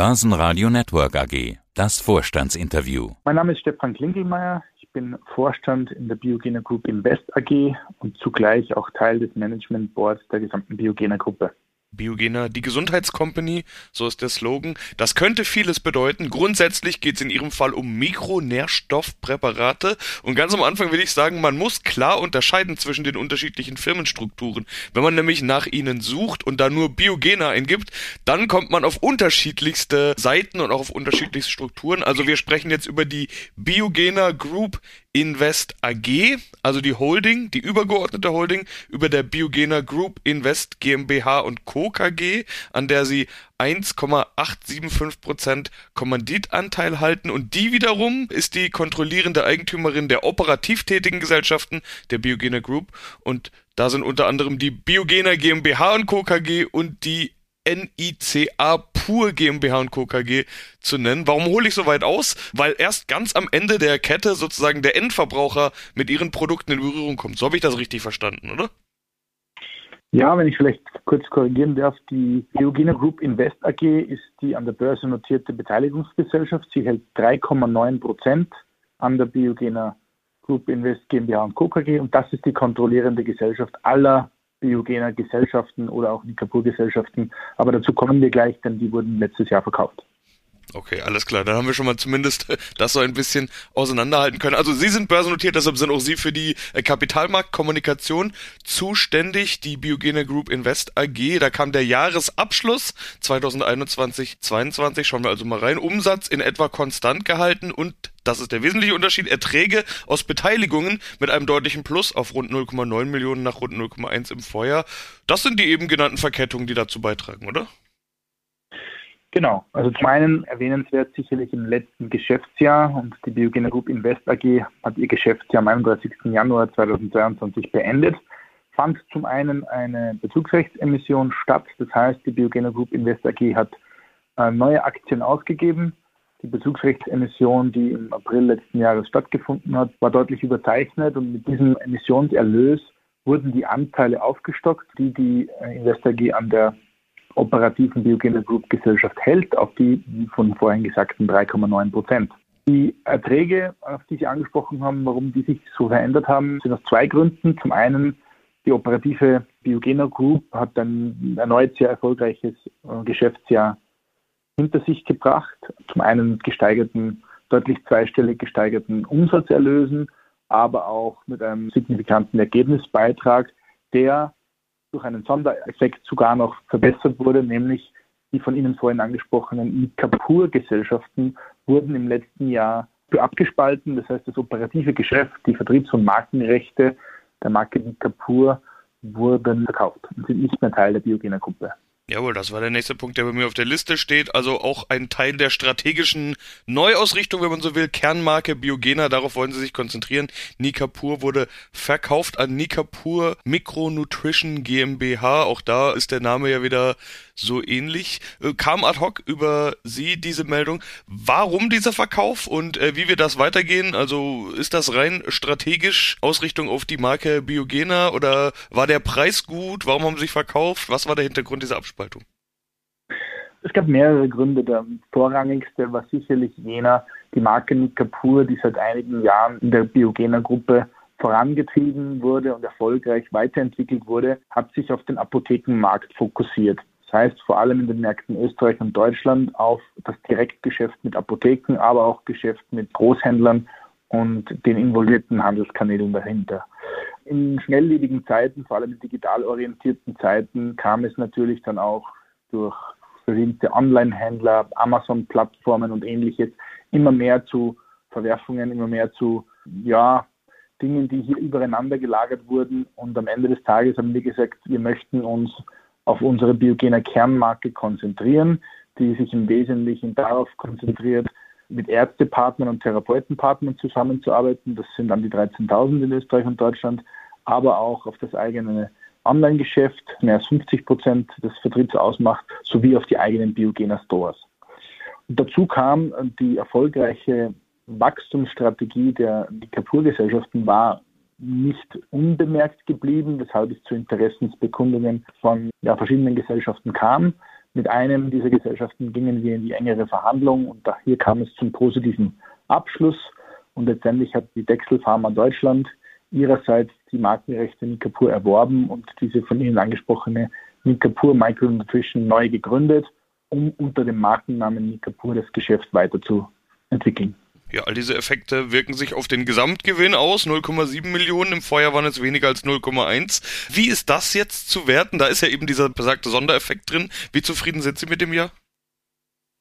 Börsenradio Network AG. Das Vorstandsinterview. Mein Name ist Stefan Klingelmeier. Ich bin Vorstand in der Biogena Group Invest AG und zugleich auch Teil des Management Boards der gesamten Biogena Gruppe. Biogener, die Gesundheitscompany, so ist der Slogan. Das könnte vieles bedeuten. Grundsätzlich geht es in Ihrem Fall um Mikronährstoffpräparate. Und ganz am Anfang will ich sagen, man muss klar unterscheiden zwischen den unterschiedlichen Firmenstrukturen. Wenn man nämlich nach ihnen sucht und da nur Biogener eingibt, dann kommt man auf unterschiedlichste Seiten und auch auf unterschiedlichste Strukturen. Also wir sprechen jetzt über die Biogener Group Invest AG, also die Holding, die übergeordnete Holding über der Biogener Group Invest GmbH und Co. KG, an der sie 1,875% Kommanditanteil halten und die wiederum ist die kontrollierende Eigentümerin der operativ tätigen Gesellschaften der Biogener Group und da sind unter anderem die Biogener GmbH und Co. KG und die NICA Pur GmbH und Co. KG zu nennen. Warum hole ich so weit aus? Weil erst ganz am Ende der Kette sozusagen der Endverbraucher mit ihren Produkten in Berührung kommt. So habe ich das richtig verstanden, oder? Ja, wenn ich vielleicht kurz korrigieren darf, die Eugene Group Invest AG ist die an der Börse notierte Beteiligungsgesellschaft. Sie hält 3,9 Prozent an der Biogener Group Invest GmbH und Co. KG und das ist die kontrollierende Gesellschaft aller biogener Gesellschaften oder auch Nikapur-Gesellschaften. Aber dazu kommen wir gleich, denn die wurden letztes Jahr verkauft. Okay, alles klar. Dann haben wir schon mal zumindest das so ein bisschen auseinanderhalten können. Also Sie sind börsennotiert, deshalb sind auch Sie für die äh, Kapitalmarktkommunikation zuständig. Die Biogene Group Invest AG, da kam der Jahresabschluss 2021-22. Schauen wir also mal rein. Umsatz in etwa konstant gehalten und das ist der wesentliche Unterschied. Erträge aus Beteiligungen mit einem deutlichen Plus auf rund 0,9 Millionen nach rund 0,1 im Vorjahr. Das sind die eben genannten Verkettungen, die dazu beitragen, oder? Genau, also zum einen erwähnenswert sicherlich im letzten Geschäftsjahr und die Biogena Group Invest AG hat ihr Geschäftsjahr am 31. Januar 2022 beendet. Fand zum einen eine Bezugsrechtsemission statt, das heißt die Biogena Group Invest AG hat äh, neue Aktien ausgegeben die Bezugsrechtsemission, die im April letzten Jahres stattgefunden hat, war deutlich überzeichnet und mit diesem Emissionserlös wurden die Anteile aufgestockt, die die äh, Investor AG an der operativen Biogener Group Gesellschaft hält, auf die von vorhin gesagten 3,9 Prozent. Die Erträge, auf die Sie angesprochen haben, warum die sich so verändert haben, sind aus zwei Gründen. Zum einen, die operative Biogener Group hat ein erneut sehr erfolgreiches äh, Geschäftsjahr hinter sich gebracht. Zum einen mit gesteigerten, deutlich zweistellig gesteigerten Umsatzerlösen, aber auch mit einem signifikanten Ergebnisbeitrag, der durch einen Sondereffekt sogar noch verbessert wurde, nämlich die von Ihnen vorhin angesprochenen Nikapur-Gesellschaften wurden im letzten Jahr abgespalten. Das heißt, das operative Geschäft, die Vertriebs- und Markenrechte der Marke Nikapur wurden verkauft und sind nicht mehr Teil der Biogener-Gruppe. Jawohl, das war der nächste Punkt, der bei mir auf der Liste steht. Also auch ein Teil der strategischen Neuausrichtung, wenn man so will. Kernmarke Biogena, darauf wollen sie sich konzentrieren. Nikapur wurde verkauft an Nikapur Micronutrition GmbH. Auch da ist der Name ja wieder so ähnlich. Äh, kam ad hoc über Sie diese Meldung. Warum dieser Verkauf und äh, wie wir das weitergehen? Also ist das rein strategisch Ausrichtung auf die Marke Biogena oder war der Preis gut? Warum haben Sie sich verkauft? Was war der Hintergrund dieser Abspaltung? Es gab mehrere Gründe. Der vorrangigste war sicherlich jener, die Marke Nikapur, die seit einigen Jahren in der Biogena-Gruppe vorangetrieben wurde und erfolgreich weiterentwickelt wurde, hat sich auf den Apothekenmarkt fokussiert. Das heißt vor allem in den Märkten Österreich und Deutschland auf das Direktgeschäft mit Apotheken, aber auch Geschäft mit Großhändlern und den involvierten Handelskanälen dahinter. In schnelllebigen Zeiten, vor allem in digital orientierten Zeiten, kam es natürlich dann auch durch berühmte Online-Händler, Amazon-Plattformen und ähnliches immer mehr zu Verwerfungen, immer mehr zu ja, Dingen, die hier übereinander gelagert wurden. Und am Ende des Tages haben wir gesagt, wir möchten uns auf unsere biogene Kernmarke konzentrieren, die sich im Wesentlichen darauf konzentriert, mit Ärztepartnern und Therapeutenpartnern zusammenzuarbeiten. Das sind dann die 13.000 in Österreich und Deutschland, aber auch auf das eigene Online-Geschäft, mehr als 50 Prozent des Vertriebs ausmacht, sowie auf die eigenen Biogena Stores. Und dazu kam die erfolgreiche Wachstumsstrategie der Kapur-Gesellschaften war nicht unbemerkt geblieben, weshalb es zu Interessensbekundungen von ja, verschiedenen Gesellschaften kam. Mit einem dieser Gesellschaften gingen wir in die engere Verhandlung und hier kam es zum positiven Abschluss. Und letztendlich hat die Dexel Pharma Deutschland ihrerseits die Markenrechte Nikapur erworben und diese von Ihnen angesprochene Nikapur Micronutrition neu gegründet, um unter dem Markennamen Nikapur das Geschäft weiterzuentwickeln. Ja, all diese Effekte wirken sich auf den Gesamtgewinn aus. 0,7 Millionen, im Vorjahr waren es weniger als 0,1. Wie ist das jetzt zu werten? Da ist ja eben dieser besagte Sondereffekt drin. Wie zufrieden sind Sie mit dem Jahr?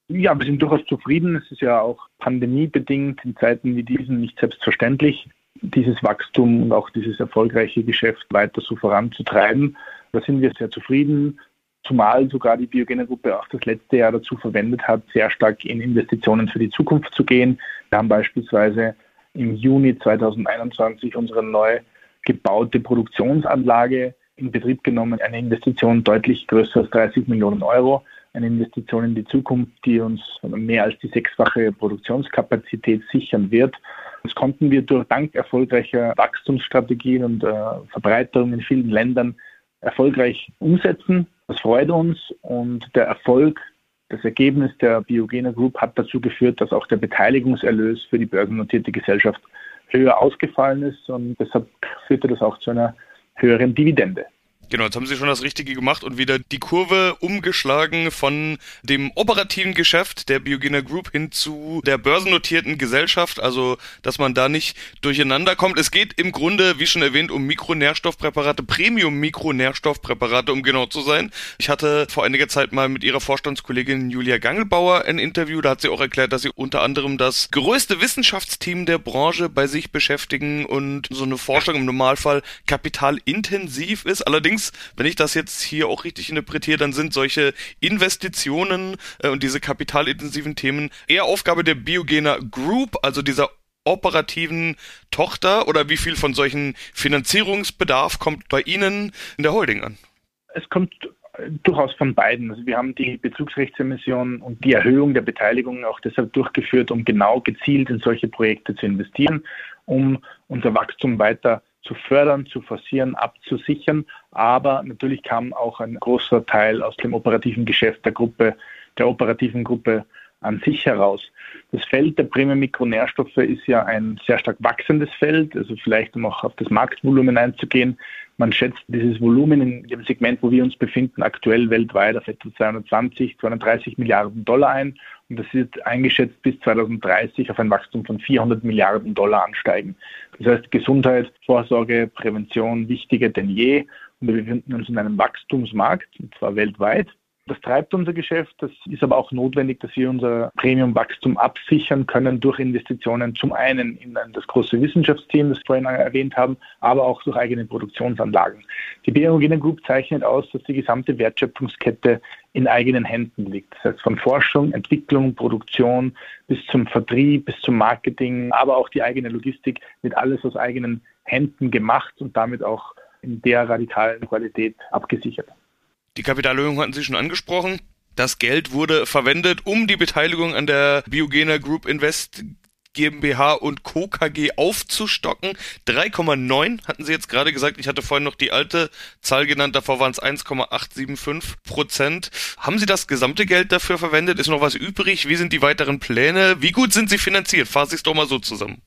Ja, wir sind durchaus zufrieden. Es ist ja auch pandemiebedingt in Zeiten wie diesen nicht selbstverständlich, dieses Wachstum und auch dieses erfolgreiche Geschäft weiter so voranzutreiben. Da sind wir sehr zufrieden, zumal sogar die Biogena Gruppe auch das letzte Jahr dazu verwendet hat, sehr stark in Investitionen für die Zukunft zu gehen. Wir haben beispielsweise im Juni 2021 unsere neu gebaute Produktionsanlage in Betrieb genommen, eine Investition deutlich größer als 30 Millionen Euro eine Investition in die Zukunft, die uns mehr als die sechsfache Produktionskapazität sichern wird. Das konnten wir durch dank erfolgreicher Wachstumsstrategien und äh, Verbreiterung in vielen Ländern erfolgreich umsetzen. Das freut uns und der Erfolg, das Ergebnis der Biogena Group hat dazu geführt, dass auch der Beteiligungserlös für die börsennotierte Gesellschaft höher ausgefallen ist und deshalb führte das auch zu einer höheren Dividende. Genau, jetzt haben Sie schon das Richtige gemacht und wieder die Kurve umgeschlagen von dem operativen Geschäft der Biogena Group hin zu der börsennotierten Gesellschaft, also dass man da nicht durcheinander kommt. Es geht im Grunde, wie schon erwähnt, um Mikronährstoffpräparate, Premium-Mikronährstoffpräparate, um genau zu sein. Ich hatte vor einiger Zeit mal mit ihrer Vorstandskollegin Julia Gangelbauer ein Interview, da hat sie auch erklärt, dass sie unter anderem das größte Wissenschaftsteam der Branche bei sich beschäftigen und so eine Forschung im Normalfall kapitalintensiv ist. Allerdings Allerdings, wenn ich das jetzt hier auch richtig interpretiere, dann sind solche Investitionen äh, und diese kapitalintensiven Themen eher Aufgabe der Biogener Group, also dieser operativen Tochter oder wie viel von solchen Finanzierungsbedarf kommt bei Ihnen in der Holding an? Es kommt durchaus von beiden. Also wir haben die Bezugsrechtsemission und die Erhöhung der Beteiligung auch deshalb durchgeführt, um genau gezielt in solche Projekte zu investieren, um unser Wachstum weiter zu fördern, zu forcieren, abzusichern. Aber natürlich kam auch ein großer Teil aus dem operativen Geschäft der Gruppe, der operativen Gruppe an sich heraus. Das Feld der Premium-Mikronährstoffe ist ja ein sehr stark wachsendes Feld, also vielleicht um auch auf das Marktvolumen einzugehen. Man schätzt dieses Volumen in dem Segment, wo wir uns befinden, aktuell weltweit auf etwa 220, 230 Milliarden Dollar ein. Und das wird eingeschätzt bis 2030 auf ein Wachstum von 400 Milliarden Dollar ansteigen. Das heißt, Gesundheit, Vorsorge, Prävention wichtiger denn je. Und wir befinden uns in einem Wachstumsmarkt, und zwar weltweit. Das treibt unser Geschäft. Das ist aber auch notwendig, dass wir unser Premium-Wachstum absichern können durch Investitionen zum einen in das große Wissenschaftsteam, das wir vorhin erwähnt haben, aber auch durch eigene Produktionsanlagen. Die Biogene Group zeichnet aus, dass die gesamte Wertschöpfungskette in eigenen Händen liegt. Das heißt von Forschung, Entwicklung, Produktion bis zum Vertrieb, bis zum Marketing, aber auch die eigene Logistik wird alles aus eigenen Händen gemacht und damit auch in der radikalen Qualität abgesichert. Die Kapitalerhöhung hatten Sie schon angesprochen. Das Geld wurde verwendet, um die Beteiligung an der Biogena Group Invest GmbH und Co. KG aufzustocken. 3,9 hatten Sie jetzt gerade gesagt. Ich hatte vorhin noch die alte Zahl genannt. Davor waren es 1,875 Prozent. Haben Sie das gesamte Geld dafür verwendet? Ist noch was übrig? Wie sind die weiteren Pläne? Wie gut sind Sie finanziert? Fasse ich es doch mal so zusammen.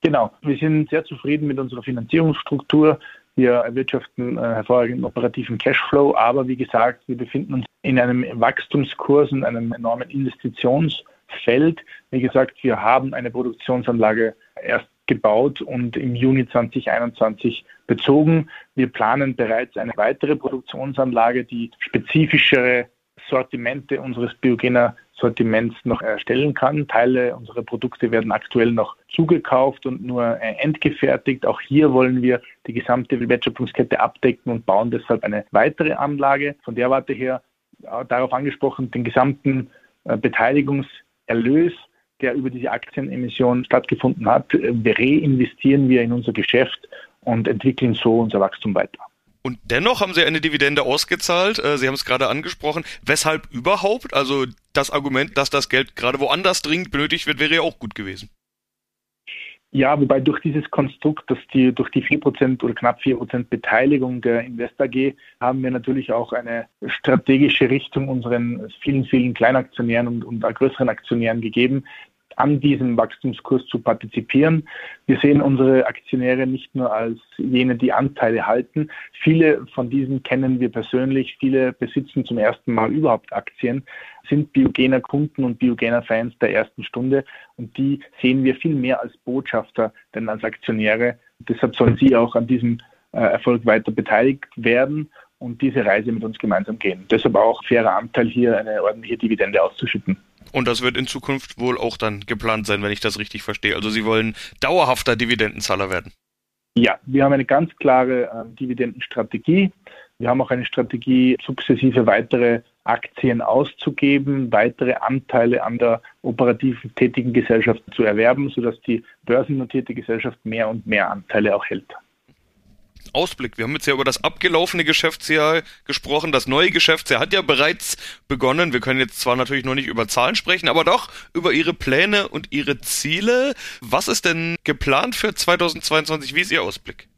Genau. Wir sind sehr zufrieden mit unserer Finanzierungsstruktur. Wir erwirtschaften äh, hervorragenden operativen Cashflow, aber wie gesagt, wir befinden uns in einem Wachstumskurs und einem enormen Investitionsfeld. Wie gesagt, wir haben eine Produktionsanlage erst gebaut und im Juni 2021 bezogen. Wir planen bereits eine weitere Produktionsanlage, die spezifischere Sortimente unseres Biogener Sortiments noch erstellen kann. Teile unserer Produkte werden aktuell noch zugekauft und nur äh, entgefertigt. Auch hier wollen wir die gesamte Wertschöpfungskette abdecken und bauen deshalb eine weitere Anlage. Von der Warte her äh, darauf angesprochen, den gesamten äh, Beteiligungserlös der über diese Aktienemission stattgefunden hat, reinvestieren wir in unser Geschäft und entwickeln so unser Wachstum weiter. Und dennoch haben sie eine Dividende ausgezahlt. Äh, sie haben es gerade angesprochen. Weshalb überhaupt? Also das Argument, dass das Geld gerade woanders dringend benötigt wird, wäre ja auch gut gewesen. Ja, wobei durch dieses Konstrukt, dass die durch die 4% oder knapp 4% Beteiligung der Invest AG haben wir natürlich auch eine strategische Richtung unseren vielen, vielen Kleinaktionären und, und größeren Aktionären gegeben, an diesem Wachstumskurs zu partizipieren. Wir sehen unsere Aktionäre nicht nur als jene, die Anteile halten. Viele von diesen kennen wir persönlich. Viele besitzen zum ersten Mal überhaupt Aktien, sind Biogener Kunden und Biogener Fans der ersten Stunde. Und die sehen wir viel mehr als Botschafter denn als Aktionäre. Deshalb sollen sie auch an diesem äh, Erfolg weiter beteiligt werden und diese Reise mit uns gemeinsam gehen. Deshalb auch fairer Anteil hier eine ordentliche Dividende auszuschütten. Und das wird in Zukunft wohl auch dann geplant sein, wenn ich das richtig verstehe. Also Sie wollen dauerhafter Dividendenzahler werden. Ja, wir haben eine ganz klare äh, Dividendenstrategie. Wir haben auch eine Strategie, sukzessive weitere Aktien auszugeben, weitere Anteile an der operativen tätigen Gesellschaft zu erwerben, sodass die börsennotierte Gesellschaft mehr und mehr Anteile auch hält. Ausblick. Wir haben jetzt ja über das abgelaufene Geschäftsjahr gesprochen. Das neue Geschäftsjahr hat ja bereits begonnen. Wir können jetzt zwar natürlich noch nicht über Zahlen sprechen, aber doch über Ihre Pläne und Ihre Ziele. Was ist denn geplant für 2022? Wie ist Ihr Ausblick?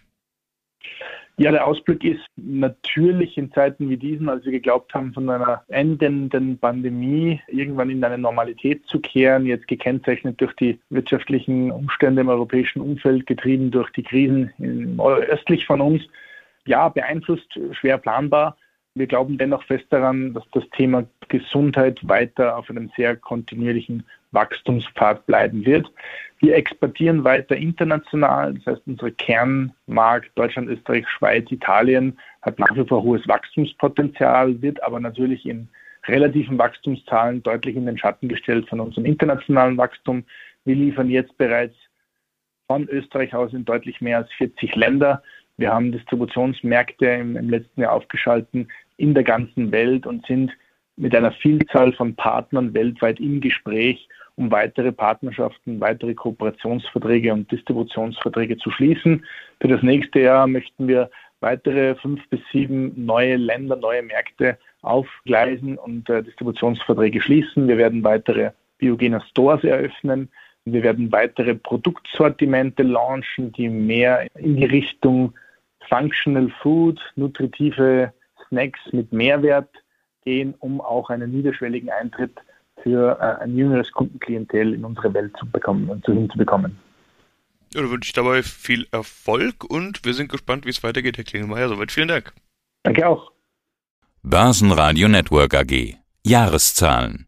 Ja, der Ausblick ist natürlich in Zeiten wie diesen, als wir geglaubt haben, von einer endenden Pandemie irgendwann in eine Normalität zu kehren, jetzt gekennzeichnet durch die wirtschaftlichen Umstände im europäischen Umfeld, getrieben durch die Krisen östlich von uns. Ja, beeinflusst, schwer planbar. Wir glauben dennoch fest daran, dass das Thema Gesundheit weiter auf einem sehr kontinuierlichen Wachstumspfad bleiben wird. Wir exportieren weiter international, das heißt unsere Kernmarkt Deutschland, Österreich, Schweiz, Italien hat nach wie vor hohes Wachstumspotenzial, wird aber natürlich in relativen Wachstumszahlen deutlich in den Schatten gestellt von unserem internationalen Wachstum. Wir liefern jetzt bereits von Österreich aus in deutlich mehr als 40 Länder. Wir haben Distributionsmärkte im, im letzten Jahr aufgeschalten in der ganzen Welt und sind mit einer Vielzahl von Partnern weltweit im Gespräch, um weitere Partnerschaften, weitere Kooperationsverträge und Distributionsverträge zu schließen. Für das nächste Jahr möchten wir weitere fünf bis sieben neue Länder, neue Märkte aufgleisen und äh, Distributionsverträge schließen. Wir werden weitere Biogener Stores eröffnen. Wir werden weitere Produktsortimente launchen, die mehr in die Richtung Functional Food, nutritive Snacks mit Mehrwert gehen, um auch einen niederschwelligen Eintritt für äh, ein jüngeres Kundenklientel in unsere Welt zu bekommen und zu hinzubekommen. Ja, da wünsche ich dabei viel Erfolg und wir sind gespannt, wie es weitergeht, Herr Klingelmeier. Soweit vielen Dank. Danke auch. Börsenradio Network AG. Jahreszahlen